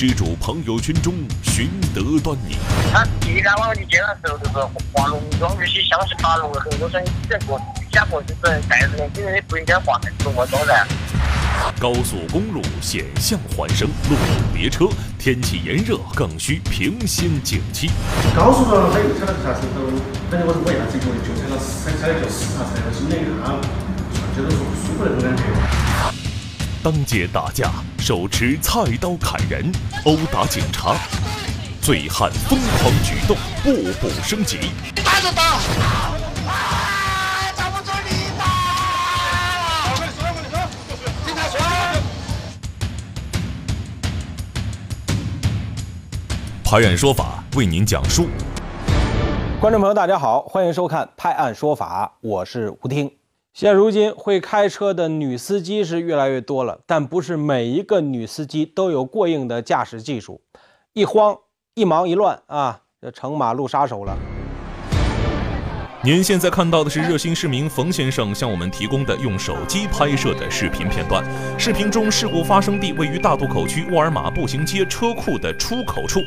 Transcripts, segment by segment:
为？施主朋友圈中寻得端倪。他第一往你接的时候，就是化浓妆，有些像是爬龙很多说你这个假过就是带着年轻人，你不应该化浓妆噻。高速公路险象环生，路堵别车，天气炎热更需平心静气。高速上他又踩了刹车头，反正我是我一下子觉得就踩了踩踩了脚死刹车，心里一当街打架，手持菜刀砍人，殴打警察，醉汉疯狂举动，步步升级。打就打！拍案说法为您讲述。观众朋友，大家好，欢迎收看《拍案说法》，我是吴听。现如今会开车的女司机是越来越多了，但不是每一个女司机都有过硬的驾驶技术，一慌一忙一乱啊，就成马路杀手了。您现在看到的是热心市民冯先生向我们提供的用手机拍摄的视频片段。视频中，事故发生地位于大渡口区沃尔玛步行街车库的出口处。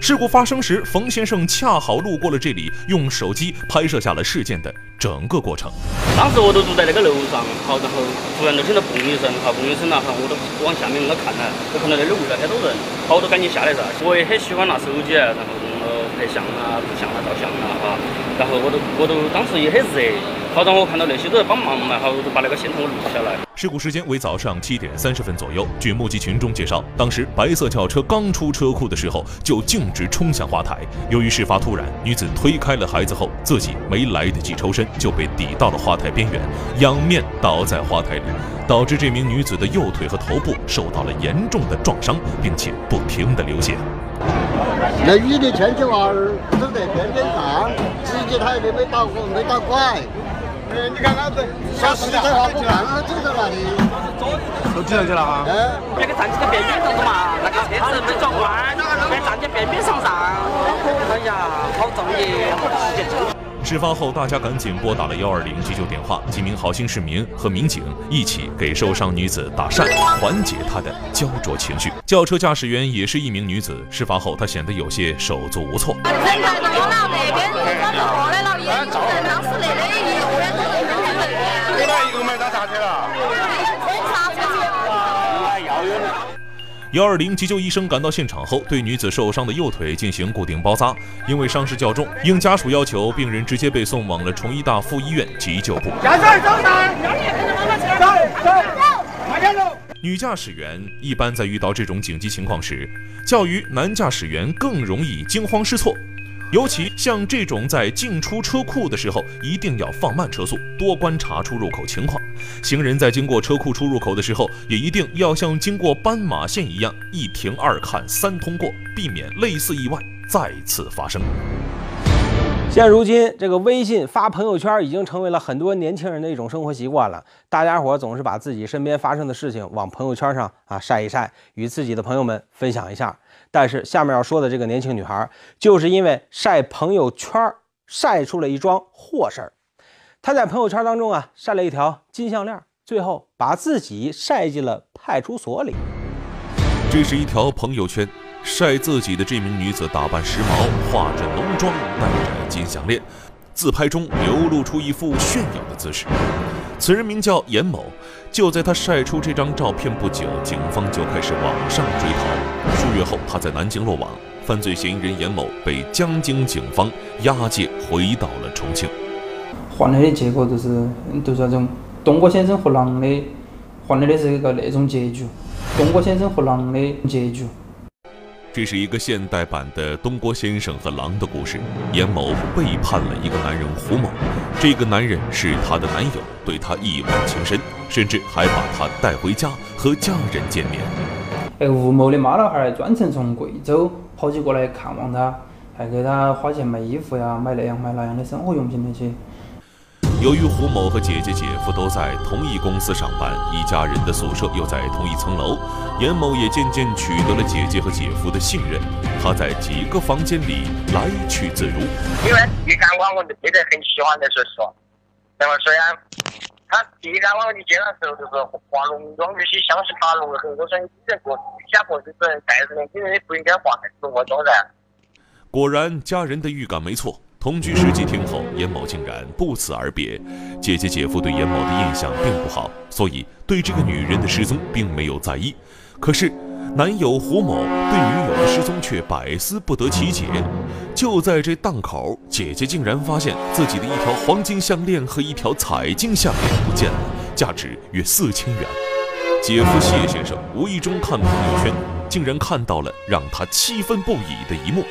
事故发生时，冯先生恰好路过了这里，用手机拍摄下了事件的整个过程。当时我都住在那个楼上，好，然后突然就听到嘣一声，好，嘣一声了，哈，我都往下面我看了，我看到那里围了很多人，好多赶紧下来噻。我也很喜欢拿手机，然后。拍相啊，录像啊，照相啊，哈，然后我都我都当时也很热，好让我看到那些都在帮忙嘛，好，我就把那个现场录下来。事故时间为早上七点三十分左右。据目击群众介绍，当时白色轿车刚出车库的时候就径直冲向花台。由于事发突然，女子推开了孩子后，自己没来得及抽身，就被抵到了花台边缘，仰面倒在花台里，导致这名女子的右腿和头部受到了严重的撞伤，并且不停的流血。那女的牵起娃儿走在边边上，直接他也没没倒过，没打拐。哎，你看他这小石头啊，不看他走到哪里，都挤上去了哈。哎，那个站起在边边上的嘛，那个车子没转弯，还站在边边上上。哎呀，好造孽！事发后，大家赶紧拨打了幺二零急救电话，几名好心市民和民警一起给受伤女子打扇，缓解她的焦灼情绪。轿车驾驶员也是一名女子，事发后她显得有些手足无措。人太多了，那边路装就过来了，一人当幺二零急救医生赶到现场后，对女子受伤的右腿进行固定包扎。因为伤势较重，应家属要求，病人直接被送往了崇医大附医院急救部。女驾驶员一般在遇到这种紧急情况时，较于男驾驶员更容易惊慌失措。尤其像这种在进出车库的时候，一定要放慢车速，多观察出入口情况。行人在经过车库出入口的时候，也一定要像经过斑马线一样，一停二看三通过，避免类似意外再次发生。现如今，这个微信发朋友圈已经成为了很多年轻人的一种生活习惯了。大家伙总是把自己身边发生的事情往朋友圈上啊晒一晒，与自己的朋友们分享一下。但是下面要说的这个年轻女孩，就是因为晒朋友圈晒出了一桩祸事儿。她在朋友圈当中啊晒了一条金项链，最后把自己晒进了派出所里。这是一条朋友圈。晒自己的这名女子打扮时髦，化着浓妆，戴着金项链，自拍中流露出一副炫耀的姿势。此人名叫严某。就在他晒出这张照片不久，警方就开始网上追逃。数月后，他在南京落网，犯罪嫌疑人严某被江津警方押解回到了重庆。换来的结果就是，就是那种东郭先生和狼的，换来的是一个那种结局。东郭先生和狼的结局。这是一个现代版的东郭先生和狼的故事。严某背叛了一个男人胡某，这个男人是他的男友，对他一往情深，甚至还把他带回家和家人见面。哎，吴某的妈老汉儿专程从贵州跑起过来看望他，还给他花钱买衣服呀、买那样买那样的生活用品那些。由于胡某和姐姐、姐夫都在同一公司上班，一家人的宿舍又在同一层楼，严某也渐渐取得了姐姐和姐夫的信任。他在几个房间里来去自如。因为一看我，我就真的很喜欢的，说实话。那么虽然他他第一赶往你接的时候，就是化浓妆，有些像是爬龙的很多人这个下坡就是带着年轻人不应该化浓妆噻。果然，家人的预感没错。同居十几天后，严某竟然不辞而别。姐姐、姐夫对严某的印象并不好，所以对这个女人的失踪并没有在意。可是，男友胡某对女友的失踪却百思不得其解。就在这档口，姐姐竟然发现自己的一条黄金项链和一条彩金项链不见了，价值约四千元。姐夫谢先生无意中看朋友圈，竟然看到了让他气愤不已的一幕。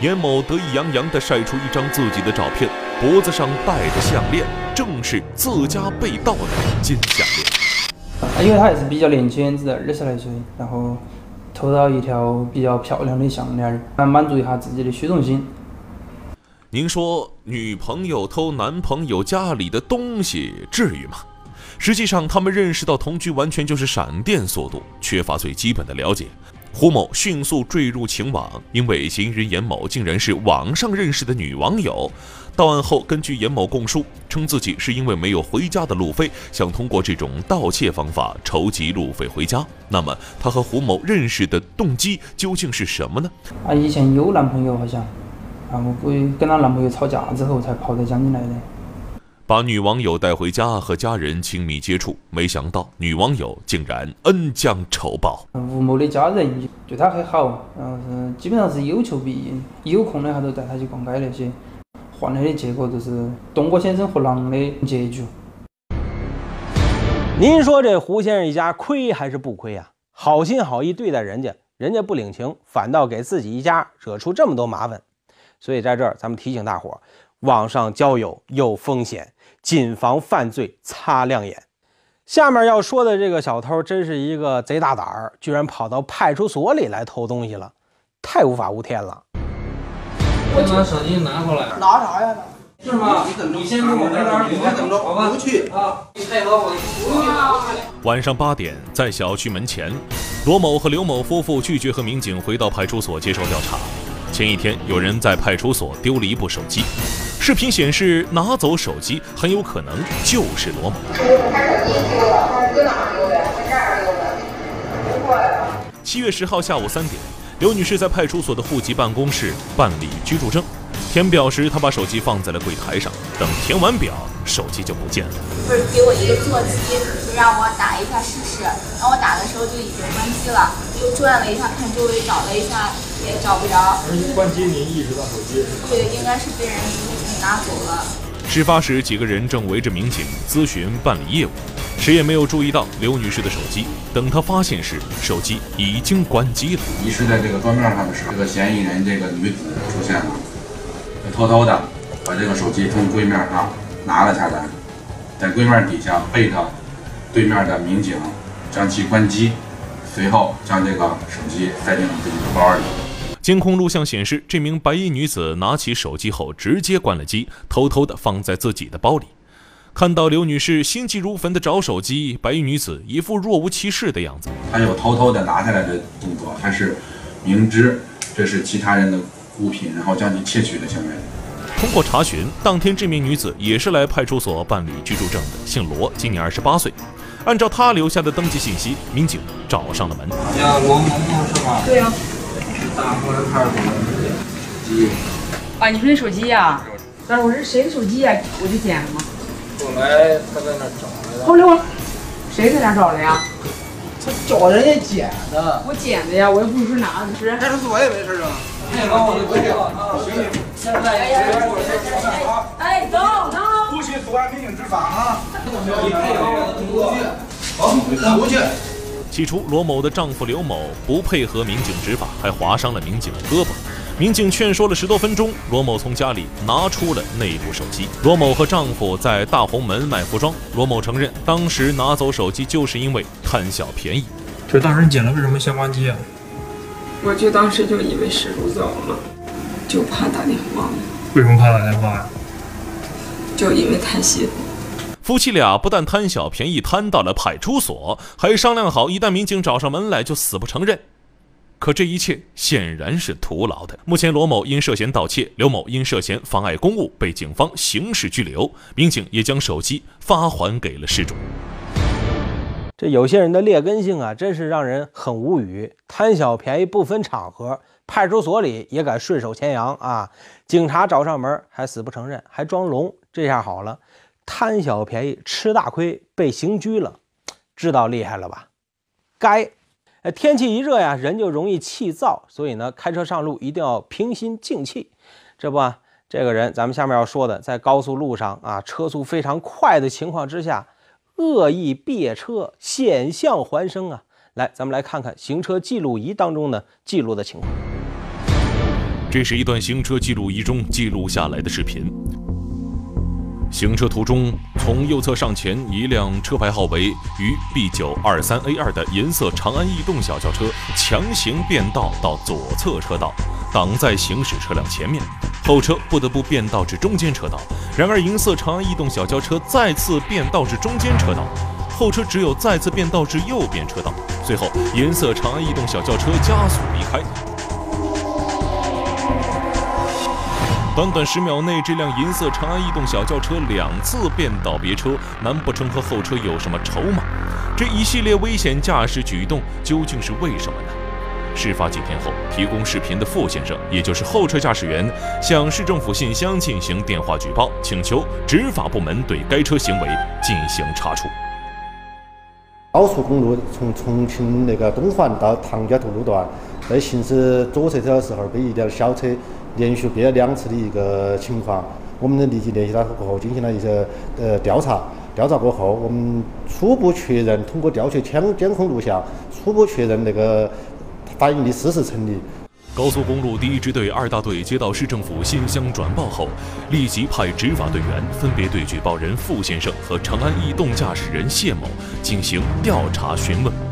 严某得意洋洋地晒出一张自己的照片，脖子上戴的项链正是自家被盗的金项链。因为他还是比较年轻，只在二十来岁，然后偷到一条比较漂亮的项链，来满足一下自己的虚荣心。您说，女朋友偷男朋友家里的东西，至于吗？实际上，他们认识到同居完全就是闪电速度，缺乏最基本的了解。胡某迅速坠入情网，因为嫌疑人严某竟然是网上认识的女网友。到案后，根据严某供述，称自己是因为没有回家的路费，想通过这种盗窃方法筹集路费回家。那么，他和胡某认识的动机究竟是什么呢？啊，以前有男朋友好像，然后不跟她男朋友吵架之后才跑到江宁来的。把女网友带回家和家人亲密接触，没想到女网友竟然恩将仇报。吴某的家人对他很好，然后是基本上是有求必应，有空的他都带他去逛街那些，换来的结果就是东郭先生和狼的结局。您说这胡先生一家亏还是不亏呀？好心好意对待人家，人家不领情，反倒给自己一家惹出这么多麻烦。所以在这儿，咱们提醒大伙儿，网上交友有风险。谨防犯罪擦亮眼。下面要说的这个小偷，真是一个贼大胆儿，居然跑到派出所里来偷东西了，太无法无天了。我把手机拿过来。拿啥呀？是吗？你先跟我在这儿，你先等着，我不去啊。你配合我。晚上八点，在小区门前，罗某和刘某夫妇拒绝和民警回到派出所接受调查。前一天，有人在派出所丢了一部手机。视频显示，拿走手机很有可能就是罗某。七月十号下午三点，刘女士在派出所的户籍办公室办理居住证。填表时，她把手机放在了柜台上，等填完表，手机就不见了。不是给我一个座机，就让我打一下试试。然后我打的时候就已经关机了，又转了一下，看周围找了一下，也找不着。而且关机，您意识到手机？对，应该是被人。拿走了。事发时，几个人正围着民警咨询办理业务，谁也没有注意到刘女士的手机。等她发现时，手机已经关机了。遗失在这个桌面上的时候，这个嫌疑人这个女子出现了，偷偷的把这个手机从柜面上拿了下来，在柜面底下背着对面的民警将其关机，随后将这个手机塞进了自己的包里。监控录像显示，这名白衣女子拿起手机后直接关了机，偷偷的放在自己的包里。看到刘女士心急如焚的找手机，白衣女子一副若无其事的样子。她有偷偷的拿下来的动作，还是明知这是其他人的物品，然后将其窃取的行为。通过查询，当天这名女子也是来派出所办理居住证的，姓罗，今年二十八岁。按照她留下的登记信息，民警找上了门。呀罗萌萌是吧？对呀。大河派出所的手机。啊，你说你手机呀？但是我是谁的手机呀？我就捡了吗？后来他在那找来的。后来我，谁在那找的呀？他找人家捡的。我捡的呀，我又不是拿的。是派出所也没事啊。那帮我就不去了啊！行，现在随便我先上班啊。哎，走走。不许阻碍民警执法啊！你配合我的工作。好，出去。起初，罗某的丈夫刘某不配合民警执法，还划伤了民警的胳膊。民警劝说了十多分钟，罗某从家里拿出了那部手机。罗某和丈夫在大红门卖服装。罗某承认，当时拿走手机就是因为贪小便宜。这当时捡了，为什么先关机啊？我就当时就以为失主走了，就怕打电话。为什么怕打电话呀？就因为太媳妇。夫妻俩不但贪小便宜贪到了派出所，还商量好，一旦民警找上门来，就死不承认。可这一切显然是徒劳的。目前，罗某因涉嫌盗窃，刘某因涉嫌妨碍公务被警方刑事拘留，民警也将手机发还给了失主。这有些人的劣根性啊，真是让人很无语。贪小便宜不分场合，派出所里也敢顺手牵羊啊！警察找上门还死不承认，还装聋。这下好了，贪小便宜吃大亏，被刑拘了，知道厉害了吧？该。哎，天气一热呀，人就容易气躁，所以呢，开车上路一定要平心静气。这不，这个人咱们下面要说的，在高速路上啊，车速非常快的情况之下。恶意别车，险象环生啊！来，咱们来看看行车记录仪当中呢记录的情况。这是一段行车记录仪中记录下来的视频。行车途中，从右侧上前，一辆车牌号为渝 B 九二三 A 二的银色长安逸动小轿车强行变道到左侧车道，挡在行驶车辆前面，后车不得不变道至中间车道。然而，银色长安逸动小轿车再次变道至中间车道，后车只有再次变道至右边车道。最后，银色长安逸动小轿车加速离开。短短十秒内，这辆银色长安逸动小轿车两次变道别车，难不成和后车有什么筹码？这一系列危险驾驶举动究竟是为什么呢？事发几天后，提供视频的傅先生，也就是后车驾驶员，向市政府信箱进行电话举报，请求执法部门对该车行为进行查处。高速公路从重庆那个东环到唐家渡路段，在行驶左侧车的时候，被一辆小车。连续变了两次的一个情况，我们立即联系他过后进行了一些呃调查。调查过后，我们初步确认，通过调取监监控录像，初步确认那个反映的事实成立。高速公路第一支队二大队接到市政府信箱转报后，立即派执法队员分别对举报人傅先生和长安逸动驾驶人谢某进行调查询问。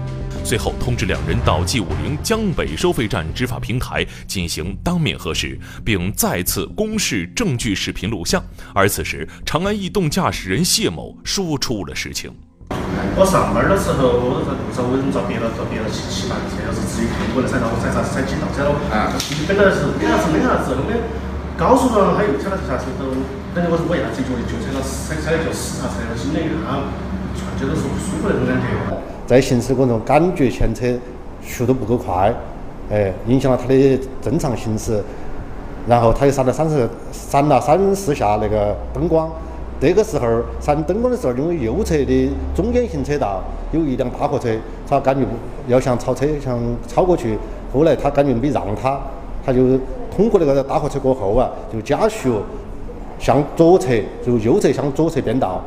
随后通知两人到 G 五零江北收费站执法平台进行当面核实，并再次公示证据视频录像。而此时，长安逸动驾驶人谢某说出了实情：我上班的时候，我在路上为什么遭别了？遭别了七七八次，要是自己看过的噻，然后才啥才警道噻喽。啊，本来是没啥子，没啥子，后面高速上他又踩了刹车，都等于我是我一下子觉得就踩了踩踩了脚死刹车，心里一下突然间都是不舒服那种感觉。在行驶过程中，感觉前车速度不够快，哎，影响了他的正常行驶。然后他又闪了三十闪了三四下那个灯光。这个时候闪灯光的时候，因为右侧的中间行车道有一辆大货车，他感觉要想超车想超过去，后来他感觉没让他，他就通过那个大货车过后啊，就加速向左侧，就右侧向左侧变道。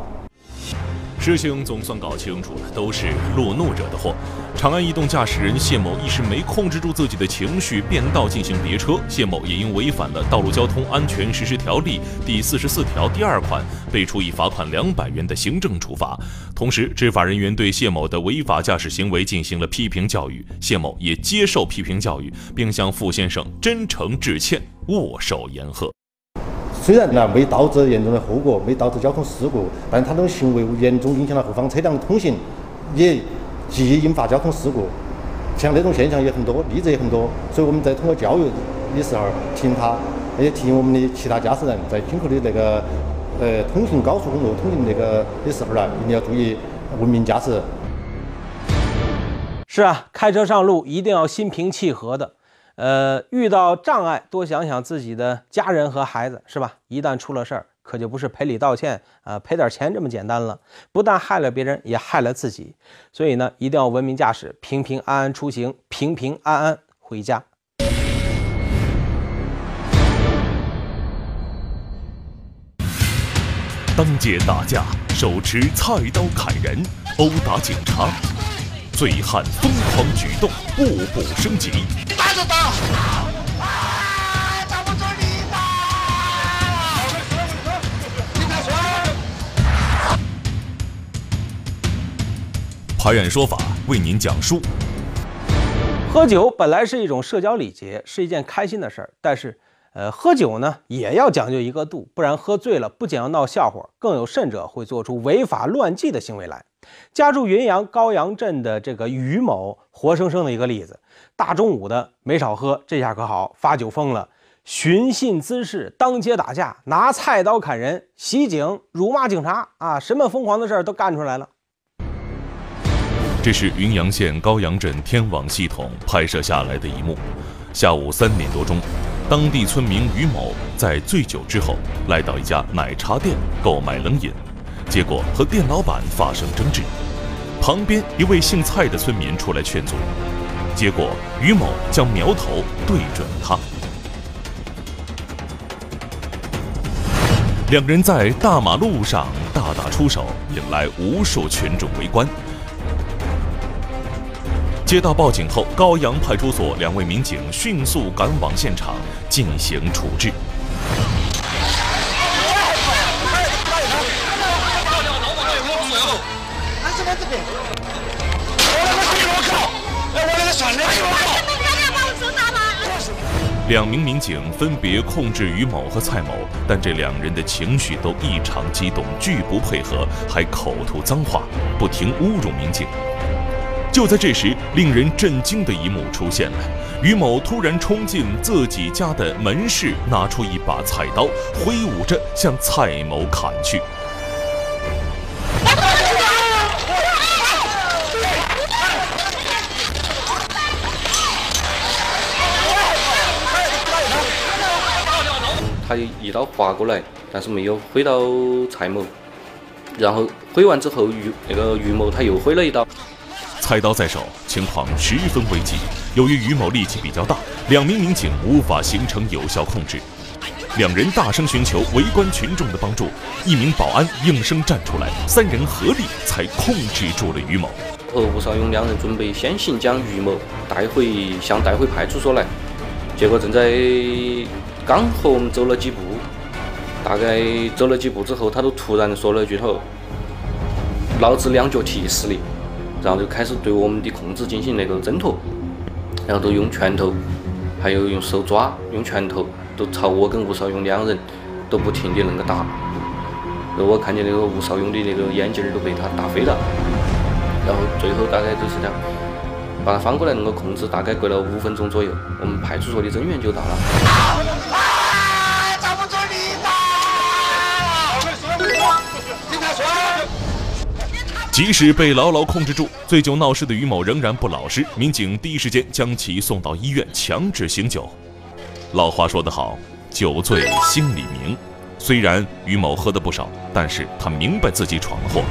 事情总算搞清楚了，都是路怒惹的祸。长安逸动驾驶人谢某一时没控制住自己的情绪，变道进行别车。谢某也因违反了《道路交通安全实施条例》第四十四条第二款，被处以罚款两百元的行政处罚。同时，执法人员对谢某的违法驾驶行为进行了批评教育，谢某也接受批评教育，并向傅先生真诚致歉，握手言和。虽然呢没导致严重的后果，没导致交通事故，但他这种行为严重影响了后方车辆的通行，也极易引发交通事故。像这种现象也很多，例子也很多，所以我们在通过教育的时候提醒他，也提醒我们的其他驾驶人，在今后的那个呃通行高速公路通行那个的时候呢，一定要注意文明驾驶。是啊，开车上路一定要心平气和的。呃，遇到障碍多想想自己的家人和孩子，是吧？一旦出了事儿，可就不是赔礼道歉啊，赔点钱这么简单了。不但害了别人，也害了自己。所以呢，一定要文明驾驶，平平安安出行，平平安安回家。当街打架，手持菜刀砍人，殴打警察。醉汉疯狂举动，步步升级。打就打！打不住你拍案说法为您讲述。喝酒本来是一种社交礼节，是一件开心的事儿，但是，呃，喝酒呢也要讲究一个度，不然喝醉了不仅要闹笑话，更有甚者会做出违法乱纪的行为来。家住云阳高阳镇的这个于某，活生生的一个例子。大中午的没少喝，这下可好，发酒疯了，寻衅滋事，当街打架，拿菜刀砍人，袭警，辱骂警察啊，什么疯狂的事儿都干出来了。这是云阳县高阳镇天网系统拍摄下来的一幕。下午三点多钟，当地村民于某在醉酒之后来到一家奶茶店购买冷饮，结果和店老板发生争执。旁边一位姓蔡的村民出来劝阻。结果，于某将苗头对准了他，两人在大马路上大打出手，引来无数群众围观。接到报警后，高阳派出所两位民警迅速赶往现场进行处置。两名民警分别控制于某和蔡某，但这两人的情绪都异常激动，拒不配合，还口吐脏话，不停侮辱民警。就在这时，令人震惊的一幕出现了：于某突然冲进自己家的门市，拿出一把菜刀，挥舞着向蔡某砍去。他一刀划过来，但是没有挥到蔡某。然后挥完之后，于那个于某他又挥了一刀，菜刀在手，情况十分危急。由于于某力气比较大，两名民警无法形成有效控制，两人大声寻求围观群众的帮助。一名保安应声站出来，三人合力才控制住了于某。和吴少勇两人准备先行将于某带回，想带回派出所来，结果正在。刚和我们走了几步，大概走了几步之后，他都突然说了句头：“老子两脚踢死你！”然后就开始对我们的控制进行那个挣脱，然后都用拳头，还有用手抓，用拳头都朝我跟吴少勇两人都不停的那个打。然后我看见那个吴少勇的那个眼镜都被他打飞了，然后最后大概就是这样。把他翻过来能够控制，大概过了五分钟左右，我们派出所的增援就到了。即使被牢牢控制住，醉酒闹事的于某仍然不老实。民警第一时间将其送到医院，强制醒酒。老话说得好，酒醉心里明。虽然于某喝的不少，但是他明白自己闯了祸，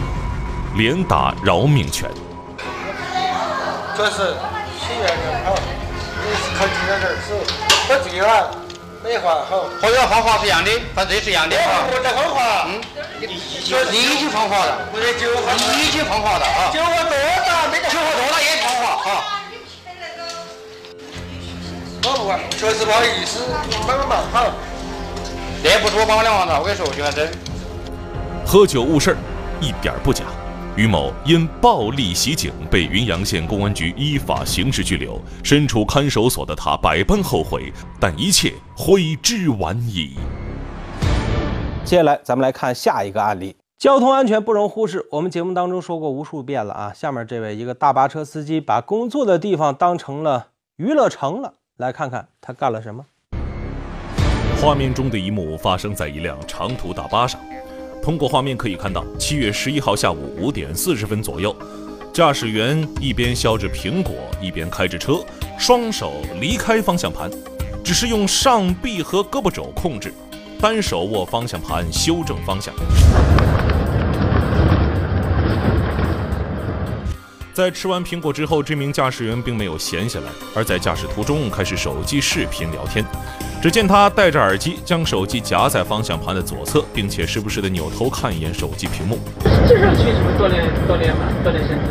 连打饶命拳。这是七月份好，你是靠近点点手，喝醉了没话好。和要方法是一样的，反正也是一样的。我在方法。嗯，你已经犯法了。不得酒喝。你已经犯法了啊。酒喝多了没得。酒喝多了也犯法哈。我不管，确实不好意思，慢慢慢好。这不是我帮我两王子，我跟你说，徐安生。喝酒误事儿，一点不假。于某因暴力袭警被云阳县公安局依法刑事拘留，身处看守所的他百般后悔，但一切悔之晚矣。接下来，咱们来看下一个案例。交通安全不容忽视，我们节目当中说过无数遍了啊。下面这位一个大巴车司机把工作的地方当成了娱乐城了，来看看他干了什么。画面中的一幕发生在一辆长途大巴上。通过画面可以看到，七月十一号下午五点四十分左右，驾驶员一边削着苹果，一边开着车，双手离开方向盘，只是用上臂和胳膊肘控制，单手握方向盘修正方向。在吃完苹果之后，这名驾驶员并没有闲下来，而在驾驶途中开始手机视频聊天。只见他戴着耳机，将手机夹在方向盘的左侧，并且时不时的扭头看一眼手机屏幕。这是去锻炼锻炼嘛，锻炼身体。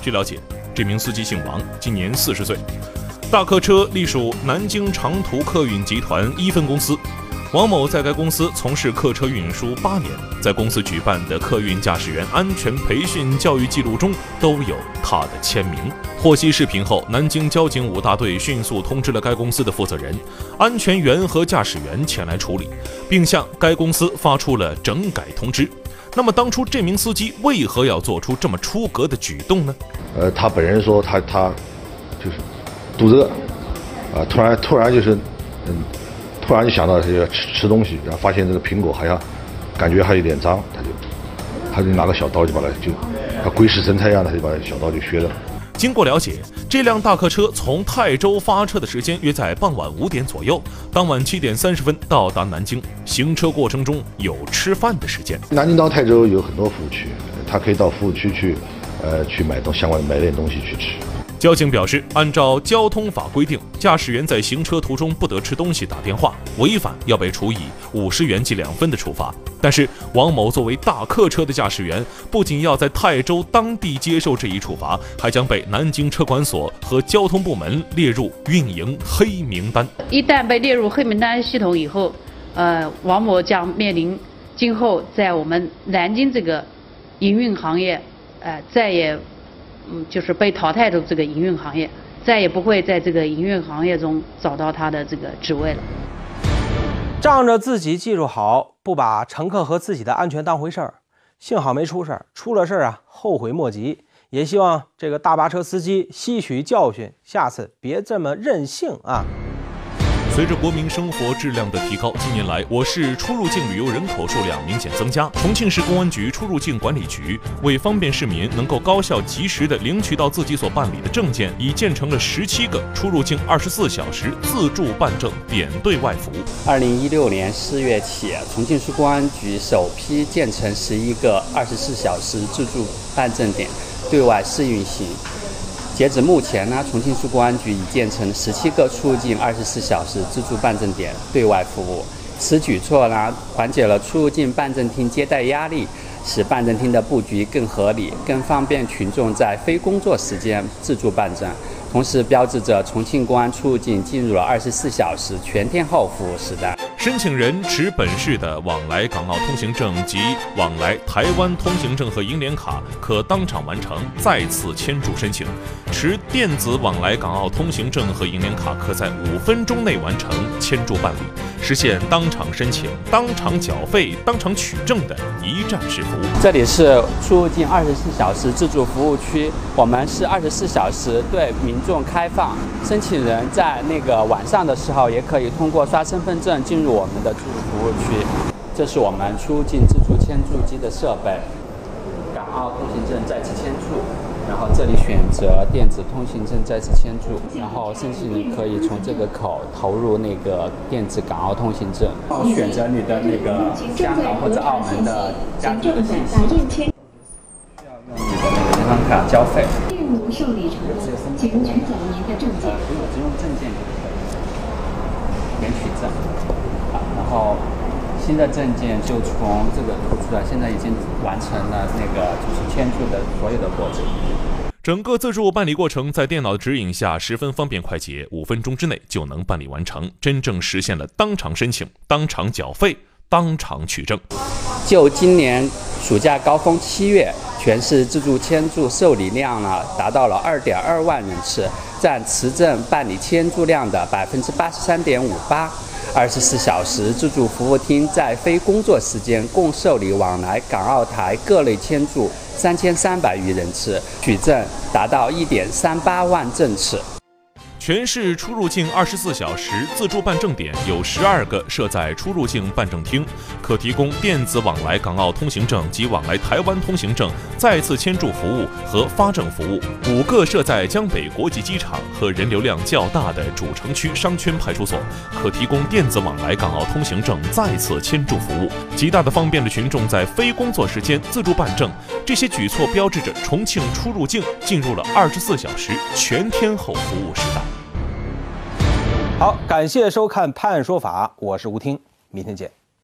据了解，这名司机姓王，今年四十岁，大客车隶属南京长途客运集团一分公司。王某在该公司从事客车运输八年，在公司举办的客运驾驶员安全培训教育记录中都有他的签名。获悉视频后，南京交警五大队迅速通知了该公司的负责人、安全员和驾驶员前来处理，并向该公司发出了整改通知。那么当初这名司机为何要做出这么出格的举动呢？呃，他本人说他他就是肚子饿，啊，突然突然就是嗯，突然就想到是要吃吃东西，然后发现这个苹果好像感觉还有点脏，他就他就拿个小刀就把它就他鬼使神差一样，他就把小刀就削了。经过了解，这辆大客车从泰州发车的时间约在傍晚五点左右，当晚七点三十分到达南京。行车过程中有吃饭的时间。南京到泰州有很多服务区，他可以到服务区去，呃，去买东相关买点东西去吃。交警表示，按照交通法规定，驾驶员在行车途中不得吃东西、打电话，违反要被处以五十元记两分的处罚。但是，王某作为大客车的驾驶员，不仅要在泰州当地接受这一处罚，还将被南京车管所和交通部门列入运营黑名单。一旦被列入黑名单系统以后，呃，王某将面临今后在我们南京这个营运行业，呃，再也。嗯，就是被淘汰的这个营运行业，再也不会在这个营运行业中找到他的这个职位了。仗着自己技术好，不把乘客和自己的安全当回事儿，幸好没出事儿。出了事儿啊，后悔莫及。也希望这个大巴车司机吸取教训，下次别这么任性啊。随着国民生活质量的提高，近年来我市出入境旅游人口数量明显增加。重庆市公安局出入境管理局为方便市民能够高效及时地领取到自己所办理的证件，已建成了十七个出入境二十四小时自助办证点对外服务。二零一六年四月起，重庆市公安局首批建成十一个二十四小时自助办证点，对外试运行。截止目前呢，重庆市公安局已建成十七个出入境二十四小时自助办证点对外服务。此举措呢，缓解了出入境办证厅接待压力，使办证厅的布局更合理，更方便群众在非工作时间自助办证。同时，标志着重庆公安出入境进入了二十四小时全天候服务时代。申请人持本市的往来港澳通行证及往来台湾通行证和银联卡，可当场完成再次签注申请；持电子往来港澳通行证和银联卡，可在五分钟内完成签注办理，实现当场申请、当场缴费、当场取证的一站式服务。这里是出入境二十四小时自助服务区，我们是二十四小时对民。众开放，申请人在那个晚上的时候也可以通过刷身份证进入我们的自助服务区。这是我们出入境自助签注机的设备，港澳通行证再次签注，然后这里选择电子通行证再次签注，然后申请人可以从这个口投入那个电子港澳通行证，然后选择你的那个香港或者澳门的家庭的信息，要用你的那个银行卡交费。受理成功，请取走您的证件。只用证件就可以，免取证。好，然后新的证件就从这个吐出来，现在已经完成了那个就是签注的所有的过程。整个自助办理过程在电脑的指引下十分方便快捷，五分钟之内就能办理完成，真正实现了当场申请、当场缴费、当场取证。就今年暑假高峰七月。全市自助签注受理量呢，达到了二点二万人次，占持证办理签注量的百分之八十三点五八。二十四小时自助服务厅在非工作时间共受理往来港澳台各类签注三千三百余人次，取证达到一点三八万证次。全市出入境二十四小时自助办证点有十二个设在出入境办证厅，可提供电子往来港澳通行证及往来台湾通行证再次签注服务和发证服务；五个设在江北国际机场和人流量较大的主城区商圈派出所，可提供电子往来港澳通行证再次签注服务，极大的方便了群众在非工作时间自助办证。这些举措标志着重庆出入境进入了二十四小时全天候服务时代。好，感谢收看《判案说法》，我是吴听，明天见。